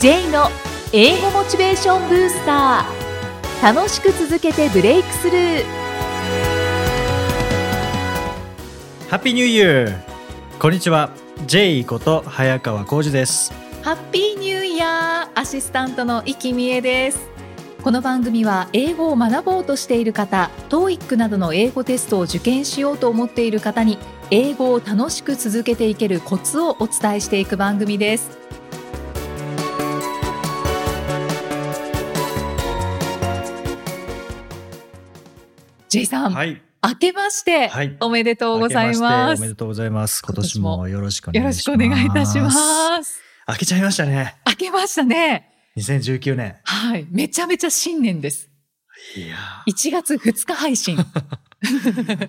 J の英語モチベーションブースター。楽しく続けてブレイクスルーハッピーニューイヤーこんにちは。J こと早川浩二です。ハッピーニューイヤーアシスタントの生きみえです。この番組は英語を学ぼうとしている方 TOEIC などの英語テストを受験しようと思っている方に英語を楽しく続けていけるコツをお伝えしていく番組ですジェイさん、はい。明けまして、はい。おめでとうございましておめですとうございます。今年もよろしくおよろしくお願いします。願いいたします。明けちゃいましたね。明けましたね。2019年はい。めちゃめちゃ新年です。いや1月2日配信。ー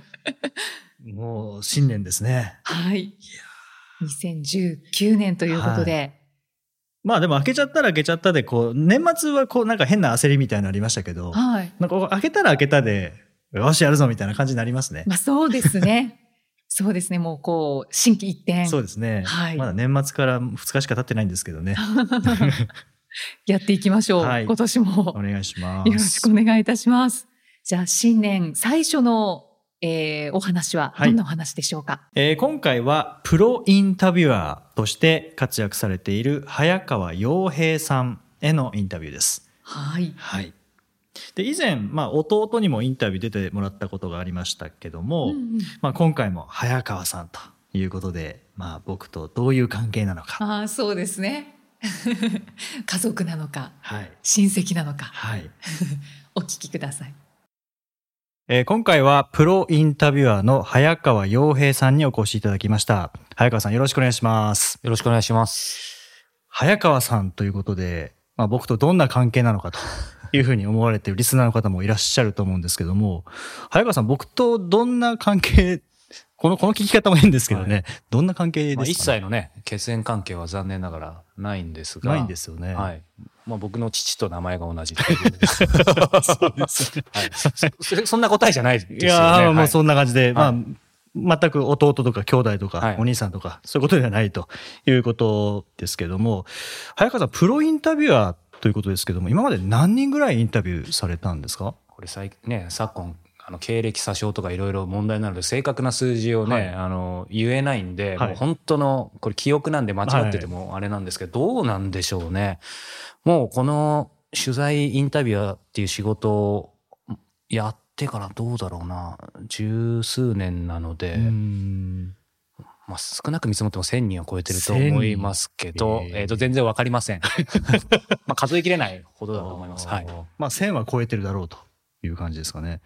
もう新年ですね。はい。2019年ということで、まあでも開けちゃったら開けちゃったでこう年末はこうなんか変な焦りみたいなのありましたけどはい。なんか開けたら開けたでよしやるぞみたいな感じになりますねまあそうですね。そうですね。もうこう、心機一転。そうですね、はいまだ年末から2日しか経ってないんですけどね やっていきましょう。はい今年おも。願いしますよろしくお願いいたします。じゃあ、新年最初の、えーお話ははいどんなお話でしょうか、えー今回はプロインタビュアーとして活躍されている早川洋平さんへのインタビューです。はい。はい。で、以前、まあ、弟にもインタビュー出てもらったことがありましたけども、うんうんまあ、今回も早川さんということで、まあ、僕とどういう関係なのか。ああ、そうですね。家族なのか、はい。親戚なのか、はい。お聞きください。えー今回はプロインタビュアーの早川洋平さんにお越しいただきました。早川さんよろしくお願いします。よろしくお願いします。早川さんということで、まあ、僕とどんな関係なのかというふうに思われているリスナーの方もいらっしゃると思うんですけども、早川さん、僕とどんな関係、この、この聞き方も変ですけどね、はどんな関係ですか、まあ、ね一切のね、血縁関係は残念ながらないんですが。ないんですよね。はい。まあ僕の父と名前が同じ。そうですね。はいそんな答えじゃないですよね。いやはいうそんな感じで、はいまあ、全く弟とか兄弟とか、はいお兄さんとか、そういうことではないということですけども、早川さん、プロインタビュアーということですけども、今まで何人ぐらいインタビューされたんですか？これ最近ね、昨今、あの経歴詐称とかいろいろ問題になるので正確な数字をね、はい。あの言えないんで、はい。もう本当のこれ記憶なんで間違っててもあれなんですけど、どうなんでしょうね。もうこの取材インタビュアーっていう仕事をやってからどうだろうな。十数年なので、うんまあ、少なく見積もっても1000人を超えてると思いますけど、1000人えー、と全然わかりません。まあ数えきれないほどだと思います。はい。まあ、1000は超えてるだろうという感じですかね。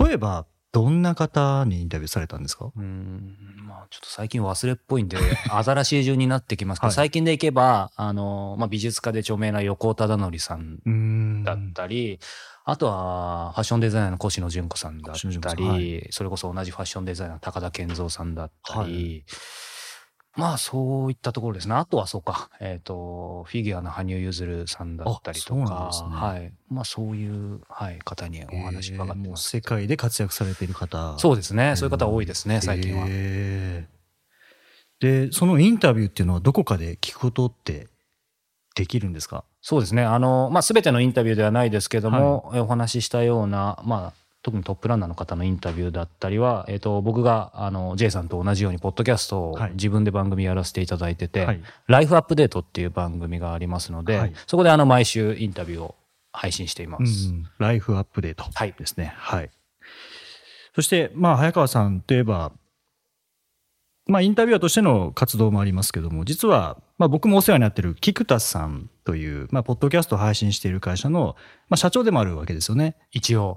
例えば、どんな方にインタビューされたんですか？うーんまあちょっと最近忘れっぽいんで、アザラシ順になってきますけど、はい。最近でいけば、あの、まあ美術家で著名な横尾忠則さんだったり、あとはファッションデザイナーの越野純子さんだった子さんはり、それこそ同じファッションデザイナーの高田健三さんだったり、はいまあそういったところですね。あとはそうか、えっ、と、フィギュアの羽生結弦さんだったりとか、ねはい。まあそういう、はい、方にお話伺ってます。世界で活躍されている方。そうですね。そういう方多いですね、最近は。で、そのインタビューっていうのはどこかで聞くことってできるんですか？そうですね。あの、まあ、すべてのインタビューではないですけども、えお話ししたような、まあ、特にトップランナーの方のインタビューだったりは、えっ、と、僕が、あの、J さんと同じように、ポッドキャストをはい自分で番組やらせていただいてて、はいライフアップデートっていう番組がありますので、はいそこであの、毎週インタビューを配信しています。うんライフアップデートはいですね。はい。そして、まあ、早川さんといえば、まあ、インタビュアーとしての活動もありますけども、実は、まあ、僕もお世話になっているキクタスさんという、まあ、ポッドキャストを配信している会社の、まあ、社長でもあるわけですよね。一応。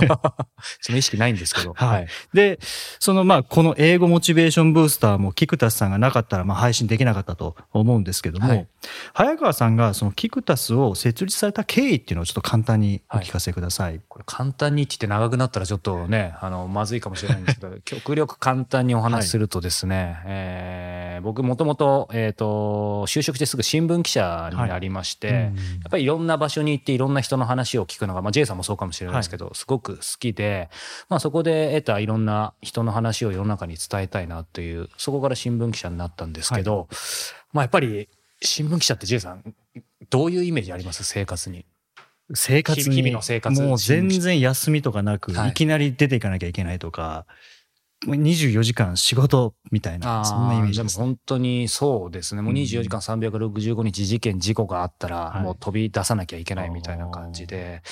その意識ないんですけど。はい。で、そのまあ、この英語モチベーションブースターもキクタスさんがなかったらまあ配信できなかったと思うんですけども、はい早川さんがそのキクタスを設立された経緯っていうのをちょっと簡単にお聞かせください。これ簡単にって言って長くなったらちょっとね、あの、まずいかもしれないんですけど、極力簡単にお話しするとですね、えー僕もともと、えっ、と、就職してすぐ新聞記者になりまして、うん。やっぱりいろんな場所に行っていろんな人の話を聞くのが、まあ J さんもそうかもしれないですけど、すごく好きで、まあそこで得たいろんな人の話を世の中に伝えたいなという、そこから新聞記者になったんですけど、まあやっぱり新聞記者って J さん、どういうイメージあります？生活に。生活に日々の生活もう全然休みとかなく、はい。い、きなり出ていかなきゃいけないとか、24時間仕事みたいな、そんなイメージです。でも本当にそうですね。もううん24時間365日事件、事故があったら、はいもう飛び出さなきゃいけないみたいな感じで。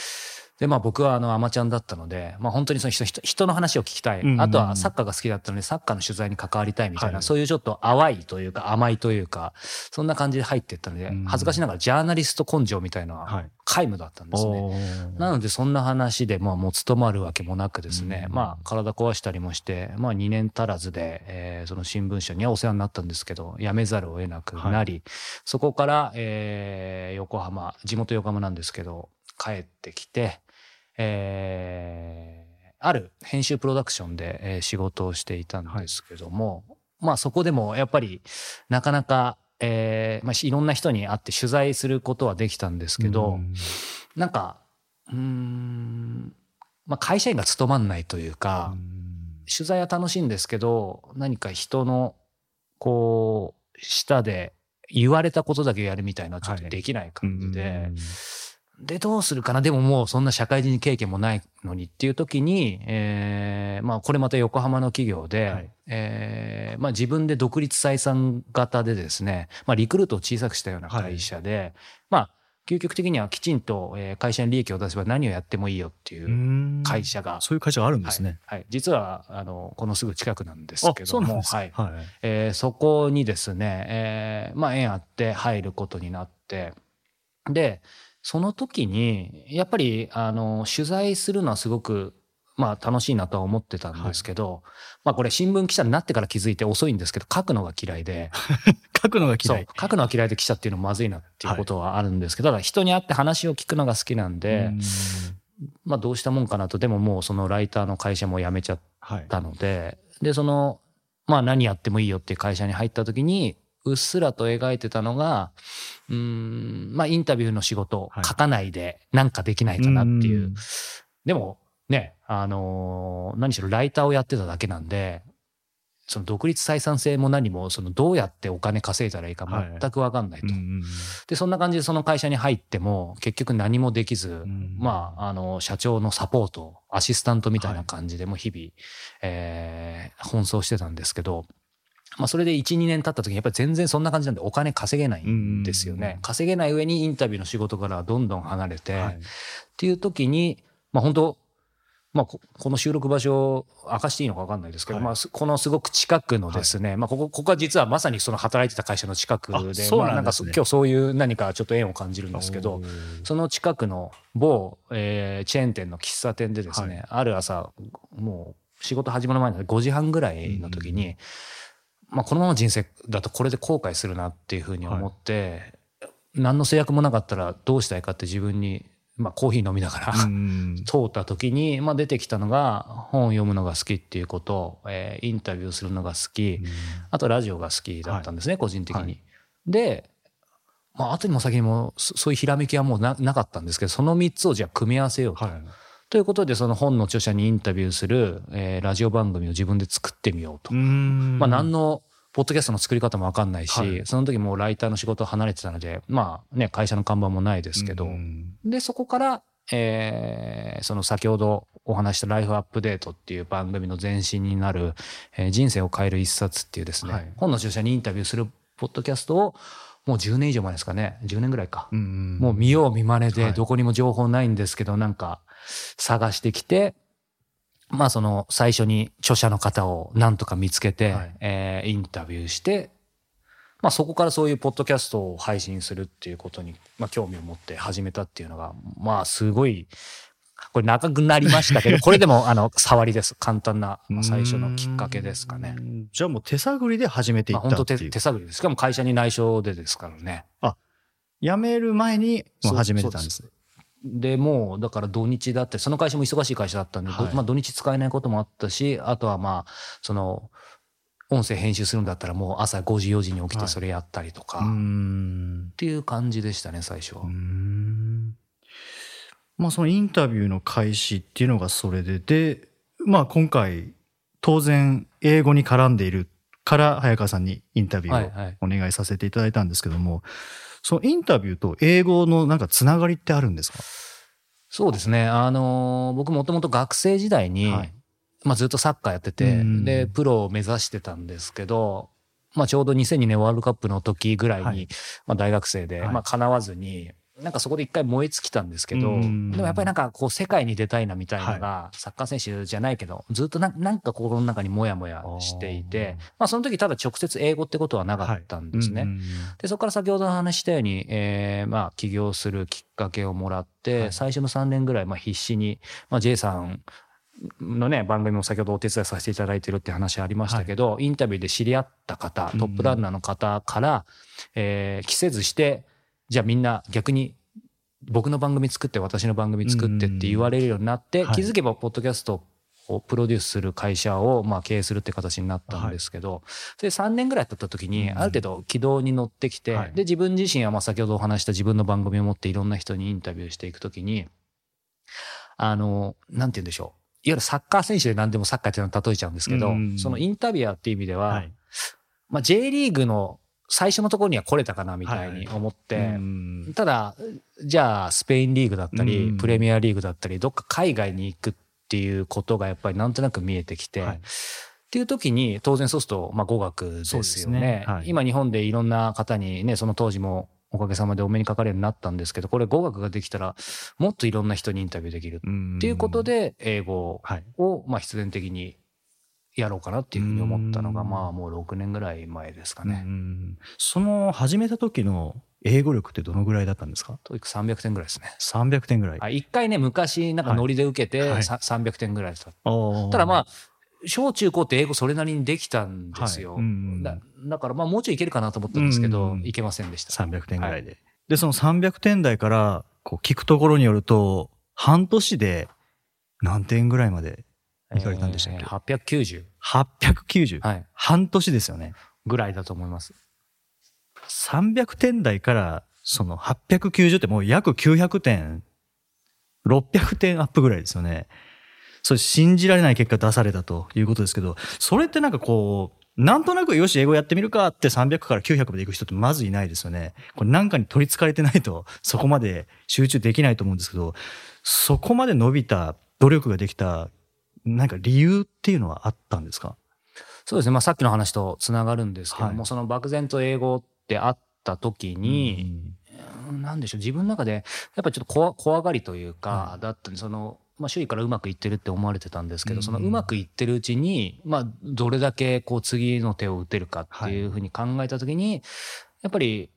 で、まあ僕はあの、アマちゃんだったので、まあ本当にその人、人人の話を聞きたい。あとはサッカーが好きだったので、サッカーの取材に関わりたいみたいな、はい。そういうちょっと淡いというか甘いというか、そんな感じで入っていったので、うん。恥ずかしながらジャーナリスト根性みたいなのははい。皆無だったんですね。おー。なのでそんな話でまあもう務まるわけもなくですね、うんまあ体壊したりもして、まあ2年足らずで、えーその新聞社にはお世話になったんですけど、辞めざるを得なくなり、そこから、えー横浜、地元横浜なんですけど、帰ってきて、えーある編集プロダクションで、えー仕事をしていたんですけども、まあそこでもやっぱりなかなか、えーまあいろんな人に会って取材することはできたんですけど、うん。なんか、うーん、まあ、会社員が務まんないというか、取材は楽しいんですけど、何か人の、こう、下で言われたことだけやるみたいなちょっとできない感じで、で、どうするかな？でももうそんな社会人経験もないのにっていう時に、えーまあこれまた横浜の企業で、はい。えーまあ自分で独立採算型でですね、まあリクルートを小さくしたような会社で、まあ究極的にはきちんとえー会社に利益を出せば何をやってもいいよっていううん。会社が、そういう会社があるんですね。はい。はい。実はあのこのすぐ近くなんですあけども、はい。はい。えーそこにですね、えーまあ縁あって入ることになって、で、その時に、やっぱり、あの、取材するのはすごく、まあ楽しいなとは思ってたんですけど、まあこれ新聞記者になってから気づいて遅いんですけど、書くのが嫌いで、書くのがそう嫌い。、書くのは嫌いで記者っていうのもまずいなっていうことはあるんですけど、ただ人に会って話を聞くのが好きなんで、うん。まあどうしたもんかなと、でももうそのライターの会社も辞めちゃっはい。たので、で、その、まあ何やってもいいよっていう会社に入った時に、うっすらと描いてたのが、うーん、まあインタビューの仕事はい。書かないでなんかできないかなっていう。ん。でもね、あのー何しろライターをやってただけなんで、その独立採算性も何も、そのどうやってお金稼いだらいいかはい。全くわかんないと。うんうんで、そんな感じでその会社に入っても結局何もできず、ん。まあ、あの、社長のサポート、アシスタントみたいな感じでもう日々、えー奔走してたんですけど、まあ、それで1、2年経った時にやっぱり全然そんな感じなんでお金稼げないんですよね。うん稼げない上にインタビューの仕事からはどんどん離れて、はい。っていう時に、まあ本当、まあこ、この収録場所を明かしていいのか分かんないですけど、はい。まあす、このすごく近くのですね、まあ、ここ、ここは実はまさにその働いてた会社の近くあで、そうまあ、なんか今日そういう何かちょっと縁を感じるんですけどその近くの某、えーチェーン店の喫茶店でですね、はい。ある朝、もう仕事始まる前の5時半ぐらいの時に、まあ、このまま人生だとこれで後悔するなっていうふうに思って、何の制約もなかったらどうしたいかって自分に、まあ、コーヒー飲みながら、うん 通った時に、まあ、出てきたのが本を読むのが好きっていうこと、えーインタビューするのが好き、あとラジオが好きだったんですね、個人的に。はいで、まあ後にも先にもそそういうひらめきはもうななかったんですけどその3つをじゃあ組み合わせようと。はいということでその本の著者にインタビューする、えーラジオ番組を自分で作ってみようと。うん。まあ何のポッドキャストの作り方も分かんないし、はい。その時もうライターの仕事を離れてたのでまあね会社の看板もないですけど、うん。で、そこから、えーその先ほどお話したライフアップデートっていう番組の前身になる、えー人生を変える一冊っていうですね、はい。本の著者にインタビューするポッドキャストをもう10年以上前ですかね、10年ぐらいか。うんもう見よう見まねはい。でどこにも情報ないんですけど、なんか探してきて、まあその最初に著者の方をなんとか見つけて、はいえーインタビューして、まあそこからそういうポッドキャストを配信するっていうことに、まあ興味を持って始めたっていうのが、まあすごい、これ長くなりましたけど、これでもあの、触りです。簡単な最初のきっかけですかねう。んじゃあもう手探りで始めていまあ本当ったっていう。手手探りです。しかも会社に内緒でですからね。辞める前にもう始めてたんです。で、もう、だから土日だって、その会社も忙しい会社だったんで、どはい。まあ土日使えないこともあったし、あとはまあ、その、音声編集するんだったらもう朝5時4時に起きはい。てそれやったりとか、うっん。ていう感じでしたね、最初は。うん。まあそのインタビューの開始っていうのがそれで、で、まあ今回当然英語に絡んでいるから早川さんにインタビューをはいはい。お願いさせていただいたんですけども、そのインタビューと英語のなんかつながりってあるんですか？そうですね。あのー僕もともと学生時代に、はい。まあずっとサッカーやってて、うん。で、プロを目指してたんですけど、まあちょうど2002年ワールドカップの時ぐらいに、はい。まあ大学生で、はい。まあ叶わずに、なんかそこで一回燃え尽きたんですけど、うん。でもやっぱりなんかこう世界に出たいなみたいなのが、サッカー選手じゃないけど、ずっとななんか心の中にモヤモヤしていて、まあその時ただ直接英語ってことはなかったんですね。うんうんで、そこから先ほどの話したように、えーまあ、起業するきっかけをもらって、はい。最初の3年ぐらい、まあ、必死に、まあ、J さんのね、番組も先ほどお手伝いさせていただいてるって話ありましたけど、インタビューで知り合った方、トップランナーの方から、えー着せずして、じゃあみんな逆に、僕の番組作って、私の番組作ってって言われるようになって、気づけば、ポッドキャストをプロデュースする会社を、まあ、経営するって形になったんですけど、で、3年ぐらい経った時に、うんある程度軌道に乗ってきて、はい。で、自分自身は、まあ、先ほどお話した自分の番組を持っていろんな人にインタビューしていく時に、あの、なんて言うんでしょう。いわゆるサッカー選手で何でもサッカーっていうのを例えちゃうんですけど、うん。そのインタビュアーっていう意味では、はい。まあ、J リーグの最初のところには来れたかなみたいに思って、うん。ただ、じゃあ、スペインリーグだったり、うん。プレミアリーグだったり、どっか海外に行くっていうことがやっぱりなんとなく見えてきて、はい。っていう時に、当然そうすると、まあ語学ですよそうですね。ね。はい。今日本でいろんな方にね、その当時もおかげさまでお目にかかるようになったんですけど、これ語学ができたら、もっといろんな人にインタビューできるうんっていうことで、英語はい。を、まあ必然的にやろうかなっていうふうに思ったのが、うんまあもう6年ぐらい前ですかうね。んその始めた時の英語力ってどのぐらいだったんですか？ TOEIC 300点ぐらいですね。300点ぐらい。はい一回ね、昔、なんかノリで受けて、はいさ300点ぐらいだった。ただまあ、小中高って英語それなりにできたんですよ。はいうんだだからまあもうちょいいけるかなと思ったんですけど、うんいけませんでした。300点ぐらいで。で、その300点台からこう聞くところによると、半年で何点ぐらいまで行かれたんでしたっけ？えー890。890、はい。半年ですよね。ぐらいだと思います。300点台からその890ってもう約900点、600点アップぐらいですよね。それ信じられない結果出されたということですけど、それってなんかこう、なんとなくよし、英語やってみるかって300から900まで行く人ってまずいないですよね。これなんかに取り憑かれてないとそこまで集中できないと思うんですけど、そこまで伸びた、努力ができた、なんか理由っていうのはあったんですか？そうですね。まあさっきの話とつながるんですけども、はい。その漠然と英語ってあった時に、うんなんでしょう、自分の中で、やっぱりちょっと怖怖がりというか、はだったその、まあ、周囲からうまくいってるって思われてたんですけど、うん。そのうまくいってるうちに、まあ、どれだけこう次の手を打てるかっていうふうに考えたときに、やっぱり、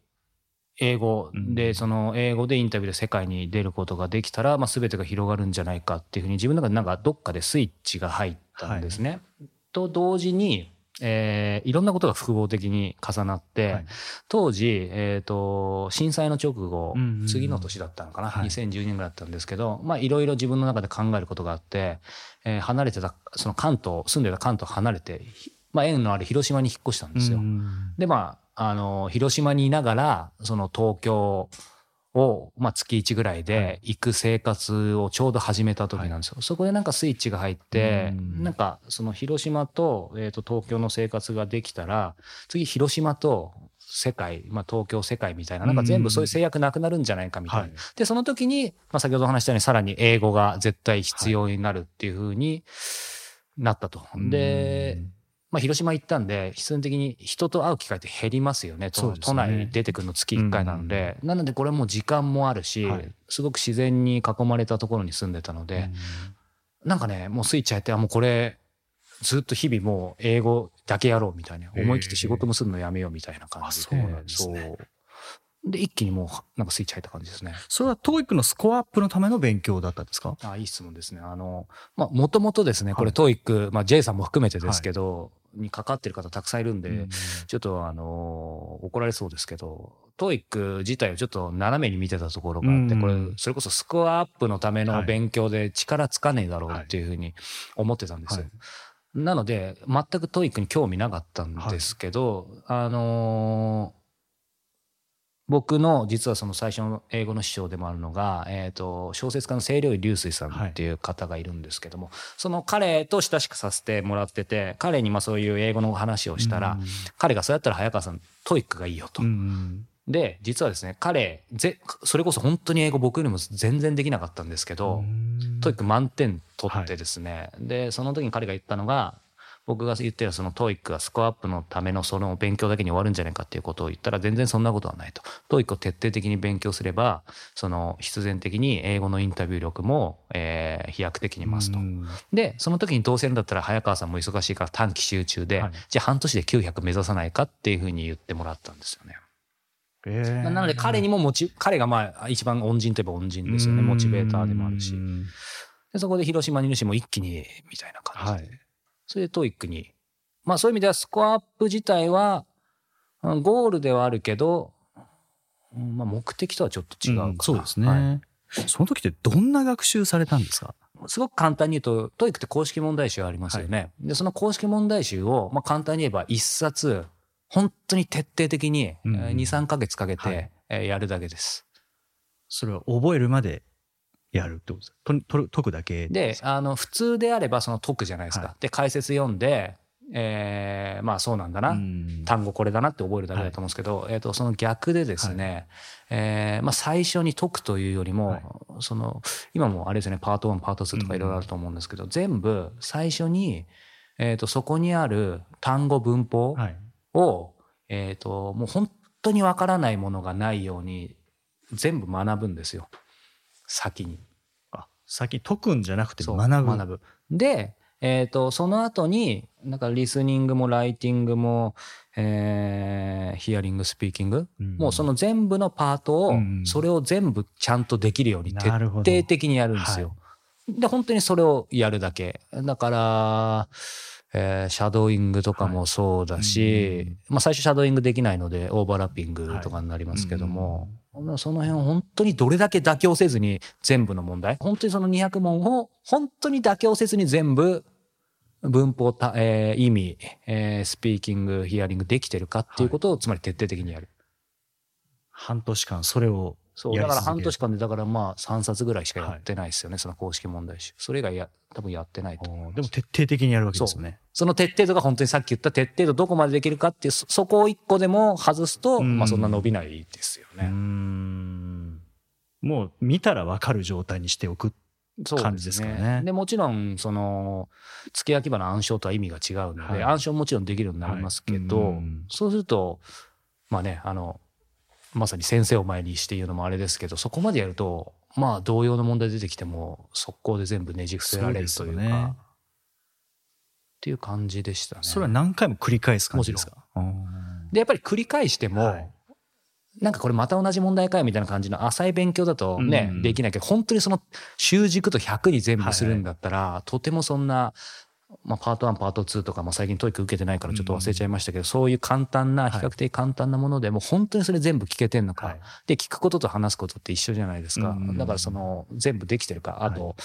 英語で、うん。その英語でインタビューで世界に出ることができたら、まあ、全てが広がるんじゃないかっていうふうに自分の中でなんかどっかでスイッチが入ったんですね。と同時に、えーいろんなことが複合的に重なって、はい。当時、えっ、と、震災の直後、うんうんうん。次の年だったのかな、はい。2012年ぐらいだったんですけど、まあ、いろいろ自分の中で考えることがあって、えー離れてた、その関東、住んでた関東離れて、ひまあ、縁のある広島に引っ越したんですよ。うんで、まあ、あの、広島にいながら、その東京を、まあ、月1ぐらいで行く生活をちょうど始めた時なんですよ。そこでなんかスイッチが入って、うんなんか、その広島と、えっ、と、東京の生活ができたら、次広島と世界、まあ、東京世界みたいな、なんか全部そういう制約なくなるんじゃないかみたいな。はいで、その時に、まあ、先ほど話したように、さらに英語が絶対必要になるっていうふうになったと。で、まあ、広島行ったんで、必然的に人と会う機会って減りますよね。都ね都内に出てくるの月1回なので。なので、これもう時間もあるし、はいすごく自然に囲まれたところに住んでたので、なんかね、もうスイッチ入って、あ、もうこれ、ずっと日々もう英語だけやろうみたいな。思い切って仕事もするのやめようみたいな感じで。あそうなんですねで、一気にもう、なんかスイッチ入った感じですね。それは TOEIC のスコアアップのための勉強だったんですか？あいい質問ですね。あの、まあ、もともとですね、これ、はいまあ、J さんも含めてですけど、にかかってる方たくさんいるんで、うんちょっとあの怒られそうですけど、トーイック自体をちょっと斜めに見てたところがあって、うん。これ、それこそスコアアップのためのはい。勉強で力つかねえだろうっていうふうに思ってたんですよ。はい。なので、全く TOEIC に興味なかったんですけど、あのー僕の実はその最初の英語の師匠でもあるのが、えっ、と、小説家の清涼院流水さんっていう方がいるんですけども、その彼と親しくさせてもらってて、彼にまあそういう英語の話をしたら、うん。彼がそうやったら早川さん、 TOEIC がいいよと。うんで、実はですね、彼、ぜ、それこそ本当に英語僕よりも全然できなかったんですけど、TOEIC 満点取ってですね、で、その時に彼が言ったのが、僕が言ってるその TOEIC がスコアアップのためのその勉強だけに終わるんじゃないかっていうことを言ったら全然そんなことはないと。 TOEIC を徹底的に勉強すれば、その必然的に英語のインタビュー力も、えー、飛躍的に増すと。で、その時にどうせるんだったら早川さんも忙しいから短期集中で、はい、じゃあ半年で900目指さないかっていうふうに言ってもらったんですよね。えー、なので彼にもモチ、彼がまあ一番恩人といえば恩人ですよね。モチベーターでもあるし。でそこで広島にいるしも一気にみたいな感じで。はいそれで TOEIC に。まあそういう意味ではスコアアップ自体は、ゴールではあるけど、まあ目的とはちょっと違うかな、うん、そうですね、はい。その時ってどんな学習されたんですか？すごく簡単に言うと、 TOEIC って公式問題集ありますよね。はい、で、その公式問題集を、まあ簡単に言えば一冊、本当に徹底的に2、3ヶ月かけてやるだけです。それは覚えるまでやるってことですと解くだけであの普通であればその解くじゃないですか、はい、で解説読んでえー、まあそうなんだな、単語これだなって覚えるだけだと思うんですけど、はい、えー、とその逆でですね、はい、えー、まあ、最初に解くというよりも、はい、その今もあれですねパート1パート2とかいろいろあると思うんですけど、全部最初に、えー、とそこにある単語文法を、えー、ともう本当にわからないものがないように全部学ぶんですよ。先に。あ、先解くんじゃなくて学ぶ。学ぶ。で、えっ、ー、と、その後に、なんかリスニングもライティングも、えー、ヒアリング、スピーキング、うん、もうその全部のパートを、それを全部ちゃんとできるように徹底的にやるんですよ。はい、で、本当にそれをやるだけ。だから、えー、シャドーイングとかもそうだし、はいまあ最初シャドーイングできないのでオーバーラッピングとかになりますけども、はい、その辺本当にどれだけ妥協せずに全部の問題、本当にその200問を本当に妥協せずに全部文法た、えー、意味、えー、スピーキング、ヒアリングできてるかっていうことを、つまり徹底的にやる。半年間それをそう、だから半年間で、だからまあ3冊ぐらいしかやってないですよね、はい、その公式問題集。それ以外や、多分やってないと。でも徹底的にやるわけですよね。その徹底度が本当にさっき言った徹底度どこまでできるかっていう、そこを一個でも外すと、まあそんな伸びないですよね。もう見たらわかる状態にしておく感じですかね。で、ね、もちろん、その、付け焼き場の暗唱とは意味が違うので、はい、暗唱もちろんできるようになりますけど、はい、そうすると、まあね、あの、まさに先生を前にして言うのもあれですけど、そこまでやると、まあ同様の問題出てきても、速攻で全部ねじ伏せられるというか、ね、っていう感じでしたね。それは何回も繰り返す感じですか？で、やっぱり繰り返しても、はい、なんかこれまた同じ問題かよみたいな感じの浅い勉強だとね、うん。うん、できないけど、本当にその習熟度100に全部するんだったら、はい。はい、とてもそんなまあ、パート1パート2とか、まあ、最近 TOEIC 受けてないからちょっと忘れちゃいましたけど、うん、そういう簡単な比較的簡単なものでも本当にそれ全部聞けてんのか、はい、で聞くことと話すことって一緒じゃないですか、うん、だからその全部できてるか。あと、はい、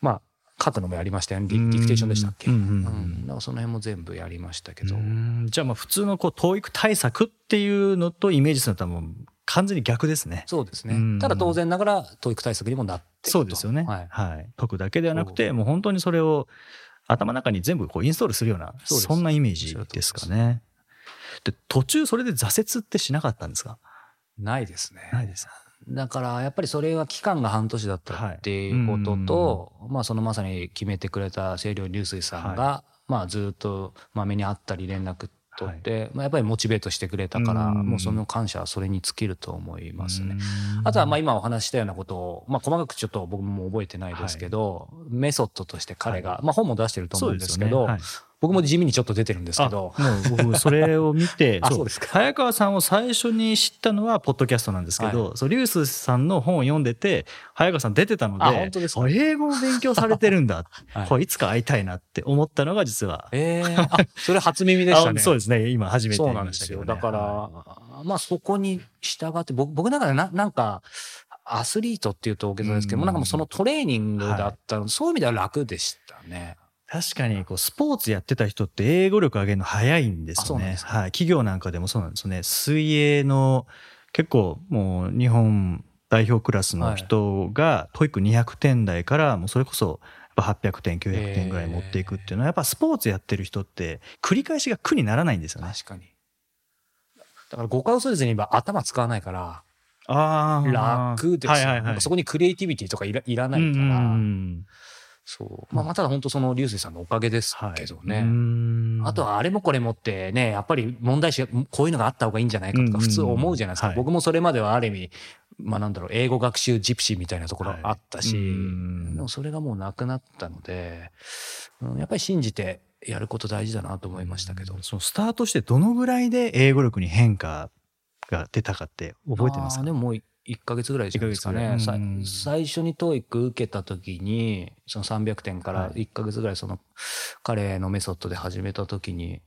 まあ書くのもやりましたよねディディクテーションでしたっけ、うん、うん、だからその辺も全部やりましたけどじゃあまあ普通のこう TOEIC 対策っていうのとイメージすると多分完全に逆ですね。そうですね。ただ当然ながら、教育対策にもなってそうですよね。はい。はい。解くだけではなくて、もう本当にそれを頭の中に全部こうインストールするようなそんなイメージですかね。で途中それで挫折ってしなかったんですか？ないですね。ないです。だからやっぱりそれは期間が半年だったってい。うことと、はい、まあそのまさに決めてくれた清涼流水さんが、はい、まあずっとまめに会ったり連絡取って、はい、まあ、やっぱりモチベートしてくれたから、もうその感謝はそれに尽きると思いますね。あとはまあ今お話したようなことを、まあ細かくちょっと僕も覚えてないですけど、はい、メソッドとして彼が、まあ本も出してると思うんですけど、僕も地味にちょっと出てるんですけど。もう僕、それを見て、そうですか。早川さんを最初に知ったのは、ポッドキャストなんですけど、はい、そう、リュースさんの本を読んでて、早川さん出てたので、あ、本当ですか？英語を勉強されてるんだ。はい、これいつか会いたいなって思ったのが実は。ええー、あ、それ初耳でしたね。そうですね。今初めてそうなんですよ。だから、まあそこに従って、僕、僕の中でな、なんか、アスリートっていうと大げさですけども、なんかもうそのトレーニングだったの、はい、そういう意味では楽でしたね。確かに、こう、スポーツやってた人って英語力上げるの早いんですよね。はい。企業なんかでもそうなんですよね。水泳の、結構もう日本代表クラスの人が、 TOEIC 200点台から、もうそれこそ、800点、900点ぐらい持っていくっていうのは、やっぱスポーツやってる人って、繰り返しが苦にならないんですよね。確かに。だから誤解を恐れずに言えば頭使わないから、あー楽ですよ、はいはいはいそこにクリエイティビティとかいらいらないから、うんうんうんそう。まあ、まあただ本当その流星さんのおかげですはいけどね。うんあとはあれもこれもってね、やっぱり問題視がこういうのがあった方がいいんじゃないかとか普通思うじゃないですか。うんうん僕もそれまではある意味、まあなんだろう、英語学習ジプシーみたいなところあったし、はいうんでもそれがもうなくなったので、うんやっぱり信じてやること大事だなと思いましたけど。そのスタートしてどのぐらいで英語力に変化が出たかって覚えてますか？でももう1ヶ月ぐらいじゃないですかね。うん。最初に TOEIC 受けた時に、その300点からはい。1ヶ月ぐらいその彼のメソッドで始めた時に、うん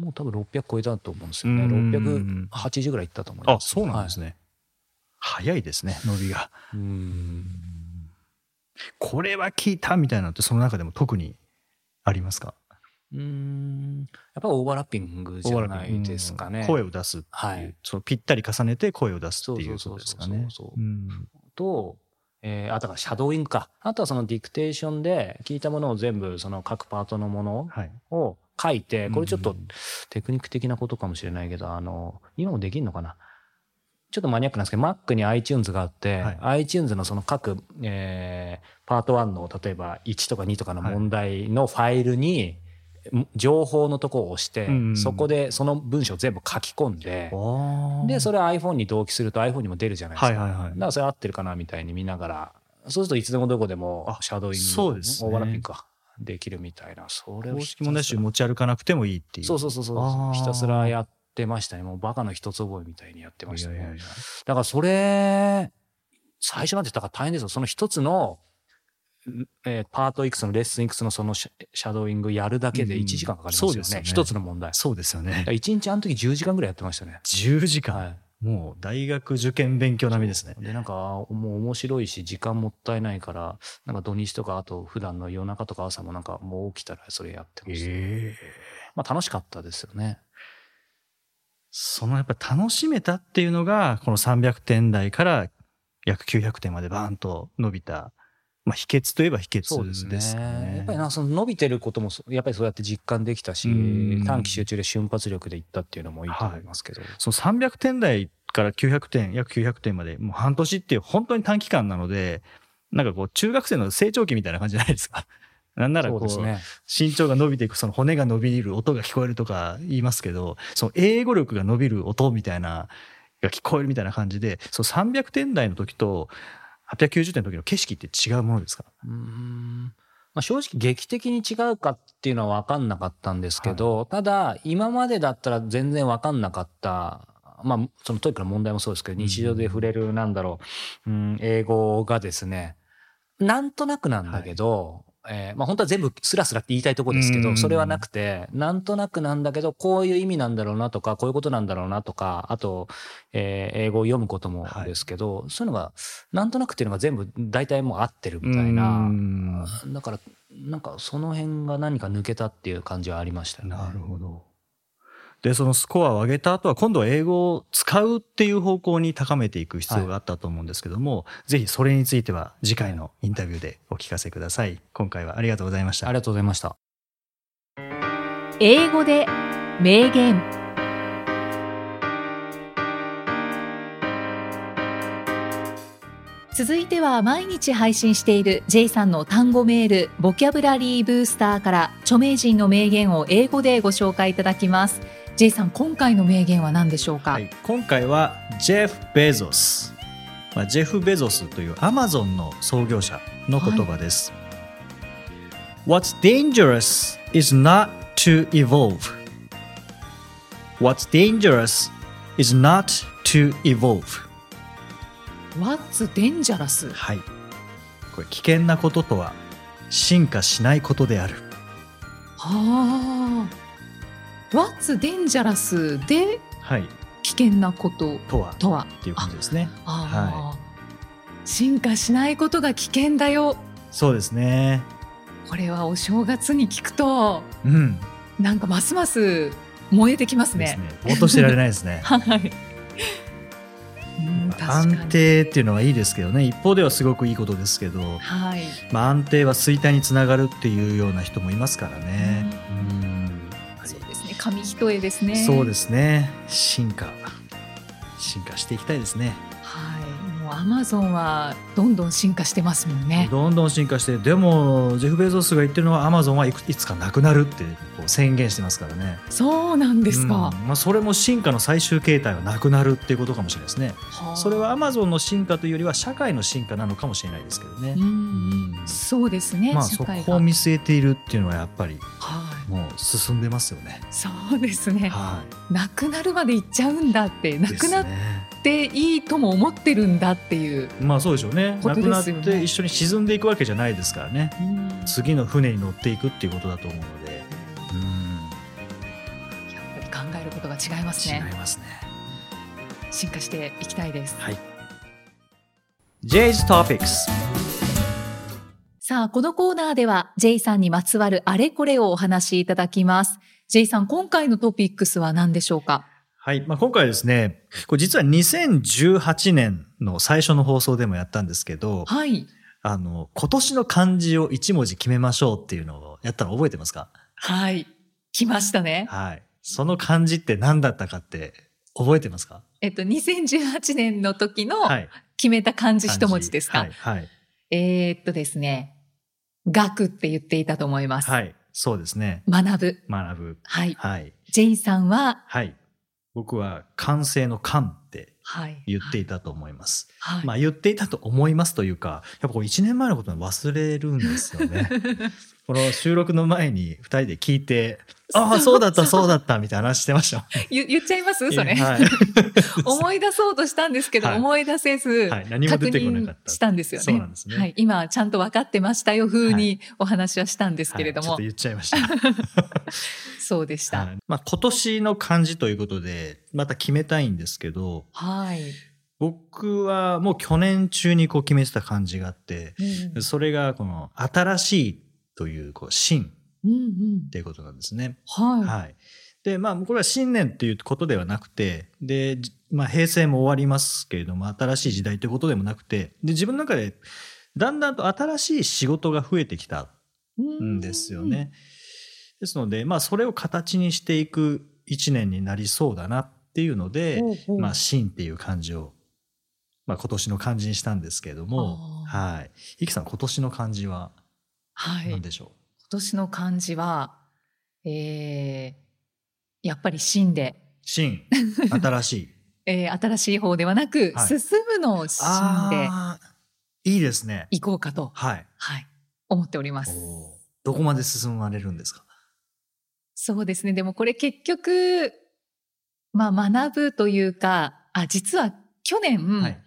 もう多分600超えたと思うんですよね。うん。680ぐらいいったと思います。あそうなんですね。ね、早いですね伸びが。うん。これは聞いたみたいなのってその中でも特にありますか？うんやっぱりオーバーラッピングじゃないですかね。うん。声を出すっていう、はい。そのぴったり重ねて声を出すっていうことですかね。そうそうそうそう。うん。と、えーあとはシャドーイングか。あとはそのディクテーションで聞いたものを全部その各パートのものはい。を書いて、これちょっとうんテクニック的なことかもしれないけど、あの、今もできるのかな？ちょっとマニアックなんですけど、Mac に iTunes があって、はい。iTunes のその各、えーパート1の例えば1とか2とかの問題のファイルに、情報のとこを押して、うん。そこでその文章を全部書き込んで、で、それ iPhone に同期すると iPhone にも出るじゃないですか。はいはいはい。だからそれ合ってるかなみたいに見ながら、そうするといつでもどこでもあシャドーイング、ね。オーバーラッピングか、できるみたいな、それを公式問題集持ち歩かなくてもいいっていう。そうそうそうそう、ひたすらやってましたね。もうバカの一つ覚えみたいにやってましたね。だからそれ、最初なんてだから大変ですよ。その一つの、えーパートいくつのレッスンいくつのそのシャドーイングやるだけでうん1時間かかりますよね。そうですよね一つの問題。そうですよね1日あの時10時間ぐらいやってましたね。10時間、はい。もう大学受験勉強並みですねで、なんか、もう面白いし、時間もったいないから、なんか土日とか、あと普段の夜中とか朝もなんかもう起きたらそれやってました。ええまあ楽しかったですよね。そのやっぱ楽しめたっていうのがこの300点台から約900点までバーンと伸びた、まあ、秘訣といえば秘訣そうでですすね。ね。やっぱりな、その伸びてることも、やっぱりそうやって実感できたしうん、短期集中で瞬発力でいったっていうのもいいと思いますけど。その300点台から900点約900点までもう半年っていう本当に短期間なのでなんかこう中学生の成長期みたいな感じじゃないですか。なんならこうね。身長が伸びていくその骨が伸びる音が聞こえるとか言いますけどその英語力が伸びる音みたいなが聞こえるみたいな感じでその300点台の時と890点の時の景色って違うものですか？うーん。まあ、正直劇的に違うかっていうのは分かんなかったんですけど、ただ今までだったら全然分かんなかった。まあその TOEIC の問題もそうですけど日常で触れるなんだろう、うん、英語がですねなんとなくなんだけど、えーまあ本当は全部スラスラって言いたいところですけど、うんそれはなくて、なんとなくなんだけど、こういう意味なんだろうなとか、こういうことなんだろうなとか、あと、えー英語を読むこともですけど、そういうのが、なんとなくっていうのが全部大体もう合ってるみたいな、うんだから、なんかその辺が何か抜けたっていう感じはありましたよね。なるほど。で、そのスコアを上げた後は、今度は英語を使うっていう方向に高めていく必要があったと思うんですけども、ぜひそれについては次回のインタビューでお聞かせください。今回はありがとうございました。ありがとうございました。英語で名言続いては毎日配信している J さんの単語メールボキャブラリーブースターから著名人の名言を英語でご紹介いただきます J さん今回の名言は何でしょうか、はい、今回はジェフ・ベゾス、まあ、ジェフ・ベゾスというアマゾンの創業者の言葉です、What's dangerous is not to evolve. What's dangerous is not to evolve. What's dangerous? はい。これ危険なこととは進化しないことである。はあ What's dangerous ではい。危険なこととは。とは？っていう感じですね。あー。進化しないことが危険だよ。そうですね。これはお正月に聞くとうん。なんかますます燃えてきますですね。ねぼーっとしてられないですね。はい。安定っていうのはいいですけどね。一方ではすごくいいことですけど、はい。まあ、安定は衰退につながるっていうような人もいますからね。うん。紙一重ですね。そうですね。進化進化していきたいですね。はい。もうアマゾンはどんどん進化してますもんね。どんどん進化してでもジェフ・ベゾスが言ってるのはアマゾンはいくいつかなくなるってこう宣言してますからね。そうなんですか、うん。まあ、それも進化の最終形態はなくなるっていうことかもしれないですね。はあ。それはアマゾンの進化というよりは社会の進化なのかもしれないですけどね。う、ん。そうですね、まあそこを見据えているっていうのはやっぱりはもう進んでますよね。いそうですねはなくなるまでいっちゃうんだってい。なくなっていいとも思ってるんだっていう、まあそうでしょうね。なくなって一緒に沈んでいくわけじゃないですからね。うん次の船に乗っていくっていうことだと思うので。うん。やっぱり考えることが違いますね違いますね。進化していきたいですはい。J's Topics。さあこのコーナーでは J さんにまつわるあれこれをお話しいただきます J さん今回のトピックスは何でしょうか？はい。まあ今回はですね、これ実は2018年の最初の放送でもやったんですけど、はいあの、今年の漢字を一文字決めましょうっていうのをやったの覚えてますか？はい来ましたねはい。その漢字って何だったかって覚えてますか？えっと2018年の時のはい。決めた漢字一文字ですか、はい。はい。えーっとですね学って言っていたと思います、はい。そうですね。学ぶ学ぶ。はいはい J さんは？はい。僕は完成の完ってはい言っていたと思います。はい、まあ言っていたと思いますというか、やっぱこれ1年前のことを忘れるんですよね。この収録の前に2人で聞いて、ああ、そうだった、そうだった、みたいな話してました。言言っちゃいます？それ、はい。思い出そうとしたんですけど、はい。思い出せず、はい。何も出てこなかった。したんですよね。そうなんですね。はい、今ちゃんと分かってましたよ風にお話はしたんですけれども、はい。ちょっと言っちゃいました。そうでした。はい。まあ今年の漢字ということで、また決めたいんですけど、はい。僕はもう去年中にこう決めてた漢字があって、うん。それがこの新しいというこう新うんうんっていうことなんですね。はい。はい。で、まあこれは新年っていうことではなくて、で、じまあ平成も終わりますけれども、新しい時代ということでもなくて、で、自分の中でだんだんと新しい仕事が増えてきたんですよね。ですので、まあそれを形にしていく一年になりそうだなっていうので、ほうほうまあ新っていう漢字を、まあ今年の漢字にしたんですけれども、あはい。イキさん今年の漢字は？はい。今何でしょ年の漢字は、えー、やっぱり新で、う、新、新しい。えー、新しい方ではなく、はい進むのを新でいいですね。いこうかと、はい。はい、思っております。どこまで進まれるんですか？そうですね。でもこれ結局、まあ学ぶというか、あ、実は去年、はい。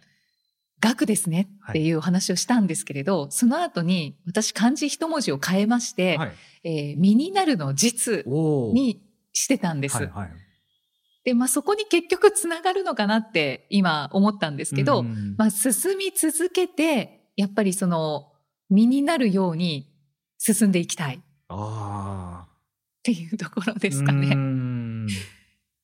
学ですねっていうお話をしたんですけれど、その後に私漢字一文字を変えまして、はい。えー身になるの実にしてたんです。はいはい。で、まあそこに結局つながるのかなって今思ったんですけど、うんまあ進み続けて、やっぱりその身になるように進んでいきたいっあていうところあ。ですかね。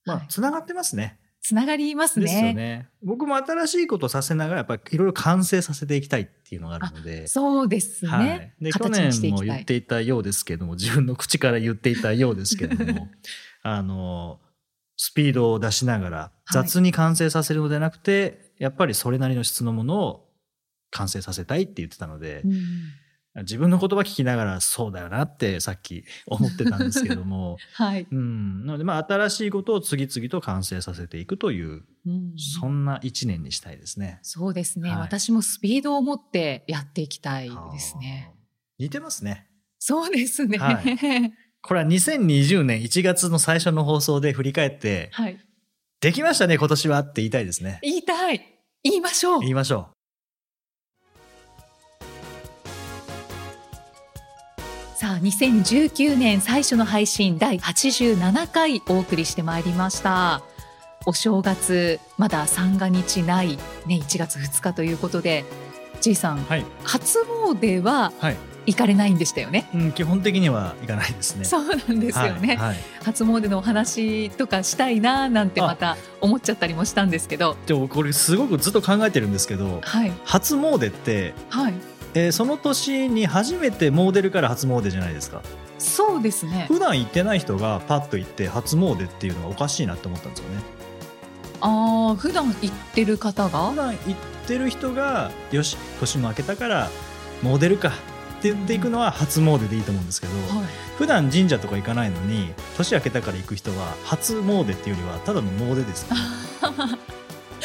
まはい、あつながってますね。つながりますですよね。ね。僕も新しいことをさせながら、やっぱりいろいろ完成させていきたいっていうのがあるので。そうですね。はい。で、去年も。言っていたようですけども、自分の口から言っていたようですけども、あの、スピードを出しながら、雑に完成させるのではなくて、やっぱりそれなりの質のものを完成させたいって言ってたので、うん自分の言葉聞きながらそうだよなってさっき思ってたんですけども、はい。うん、なのでまあ新しいことを次々と完成させていくという、うんそんな一年にしたいですね。そうですね、はい私もスピードを持ってやっていきたいですね。似てますね。そうですね。はこれは2020年1月の最初の放送で振り返って、はい。できましたね今年はって言いたいですね。言いたい。言いましょう。言いましょさあ、2019年最初の配信第87回お送りしてまいりました。お正月、まだ三が日ない、ね、1月2日ということで、J さん、う。はい。初詣ははい。行かれないんでしたよね？うん、基本的にはいかないですね。そうなんですよね。はい。はい初詣のお話とかしたいななんてまた思っちゃったりもしたんですけど、でもこれすごくずっと考えてるんですけど、はい、初詣って、はい。えーその年に初めてモデルから初詣じゃないですか。そうですね。普段行ってない人がパッと行って初詣っていうのはおかしいなって思ったんですよね。ああ普段行ってる方が？普段行ってる人がよし年も明けたからモデルかって言っていくのは初詣でいいと思うんですけど、はい。普段神社とか行かないのに年明けたから行く人は初詣っていうよりはただの詣ですよね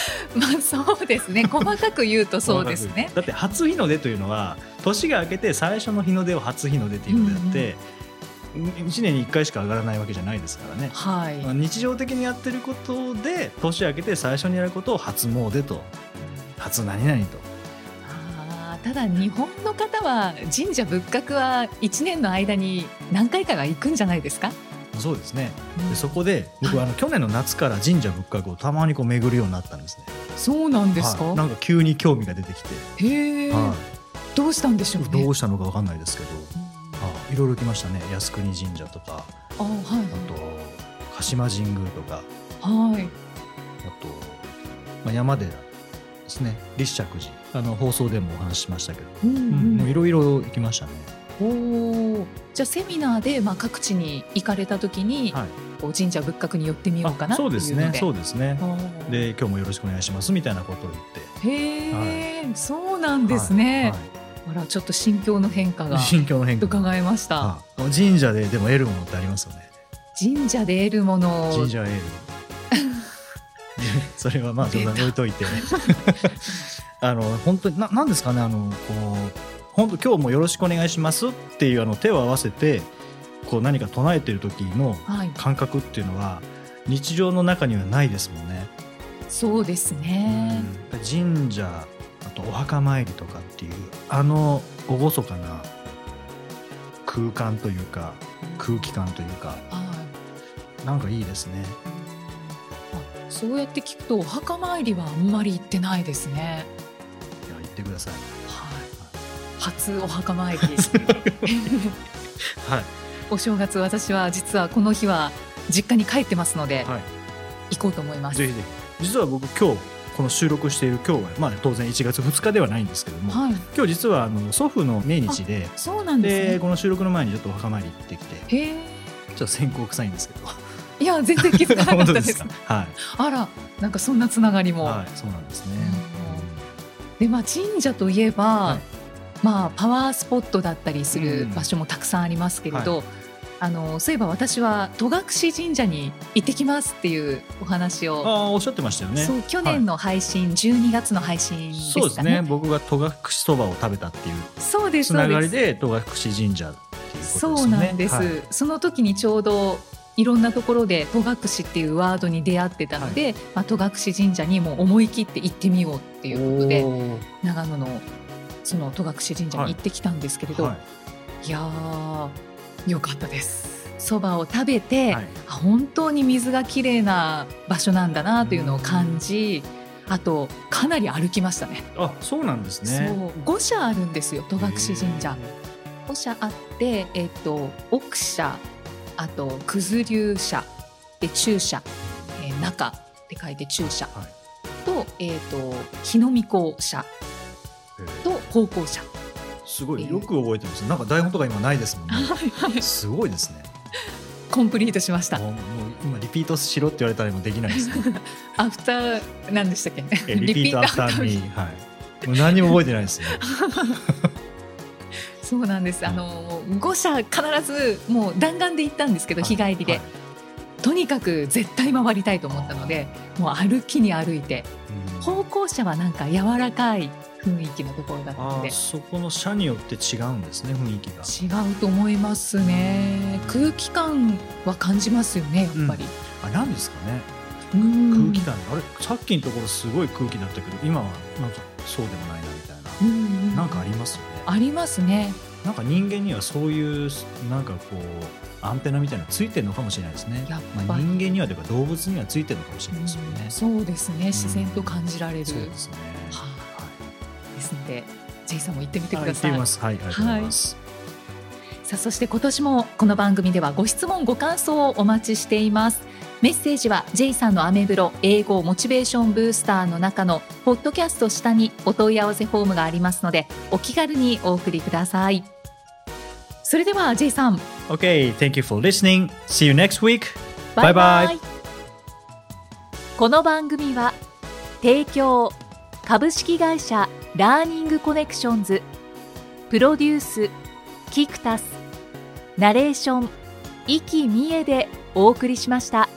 まあそうですね。細かく言うとそうですね。だって初日の出というのは年が明けて最初の日の出を初日の出っていうのであって、1年に1回しか上がらないわけじゃないですからね、はい。まあ日常的にやってることで年明けて最初にやることを初詣と初何々と。ただ日本の方は神社仏閣は1年の間に何回かが行くんじゃないですか、そうですね。でそこで僕はあの去年の夏から神社仏閣をたまにこう巡るようになったんですね。そうなんですか、はい。なんか急に興味が出てきて、へえ、はどうしたんでしょうい、ね。どうしたのかわかんないですけど、はい。いろいろ来ましたね。靖国神社とか。あはい。あと鹿島神宮とか。はい。あと、まあ、山寺ですね。立石寺。あの放送でもお話ししましたけど、うんうん。もううんいろいろ行きましたね、おー。じゃあセミナーで、まあ、各地に行かれた時に、はい、こう神社仏閣に寄ってみようかなそうですね。そうですね。で今日もよろしくお願いしますみたいなことを言って。へえ、そうなんですね、はい。あらちょっと心境の変化がはい心境の変化。伺いました。はい神社ででも得るものってありますよね。神社で得るもの。神社エールそれはまあ冗談に置いといて あの本当にななんですかねあのこう本当今日もよろしくお願いしますっていうあの手を合わせてこう何か唱えてる時のはい感覚っていうのは日常の中にはないですもんね。そうですね、うん神社あとお墓参りとかっていうあの厳かな空間というか空気感というかはいなんかいいですね。あそうやって聞くとお墓参りはあんまり行ってないですねいや言ってください。はい初お墓参り。はい。お正月私は実はこの日は実家に帰ってますので、はい。行こうと思います。ぜひぜひ。実は僕今日この収録している今日は、まあ、当然1月2日ではないんですけども、はい。今日実はあの祖父の命日でそうなんでですね。この収録の前にちょっとお墓参り行ってきてちょっと線香臭いんですけど。いや全然気づかなかったです。か？はい、あらなんかそんなつながりも、はい、そうなんですね、でまあ神社といえば、はいまあパワースポットだったりするうん。場所もたくさんありますけれど、はあのそういえば私は戸隠神社に行ってきますっていうお話あを、あおっしゃってましたよね。そう去年の配信、12月の配信ね。そうですね。僕が戸隠そばを食べたっていうそうですつながりで戸隠神社っていうことですよね。そうなんです、はい。その時にちょうどいろんなところで戸隠っていうワードに出会ってたので、まあ、戸隠神社にも思い切って行ってみようっていうことで長野のその戸隠神社に行ってきたんですけれど、はい。い、やーよかったです。そばを食べて、はい。あ本当に水がきれいな場所なんだなというのを感じ、あとかなり歩きましたね。あそうなんですそねう。5社あるんですよ戸隠神社。5社あってえっ、と奥社あと九頭龍社で中社、えー中って書いて中社。はい。と,、えっと日の御子社と方向社すごい。よく覚えてます。なんか台本とか今ないですもんね。すごいですね。コンプリートしました。もう今リピートしろって言われたらもうできないですね。アフター何でしたっけ？え repeat after meはい。もう何も覚えてないですね そうなんです。あの5社必ずもう弾丸で行ったんですけど日帰りで、はい。とにかく絶対回りたいと思ったのでもう歩きに歩いて。うん。方向車はなんか柔らかい雰囲気のところだったので。そこの社によって違うんですね雰囲気が。違うと思いますね。空気感は感じますよねやっぱり、あなんですかね。うん。空気感あれさっきのところすごい空気だったけど今はなんかそうでもないなみたいな、うんなんかありますよね。ありますね。なんか人間にはそういうなんかこうアンテナみたいなのついてるのかもしれないですね。やっまあ、ぱり人間にはというか動物にはついてるのかもしれないですよね、そうですね。自然と感じられる、そうですねはいですので J さんも行ってみてくはい、ださい。行ってみます。はいありがとうございます、さあそして今年もこの番組ではご質問ご感想をお待ちしています。メッセージは J さんのアメブロ英語モチベーションブースターの中のポッドキャスト下にお問い合わせフォームがありますのでお気軽にお送りください。それでは J さん。Okay, thank you for listening. See you next week. Bye bye. この番組は提供株式会社ラーニングコネクションズプロデュースキクタスナレーション生きみえでお送りしました。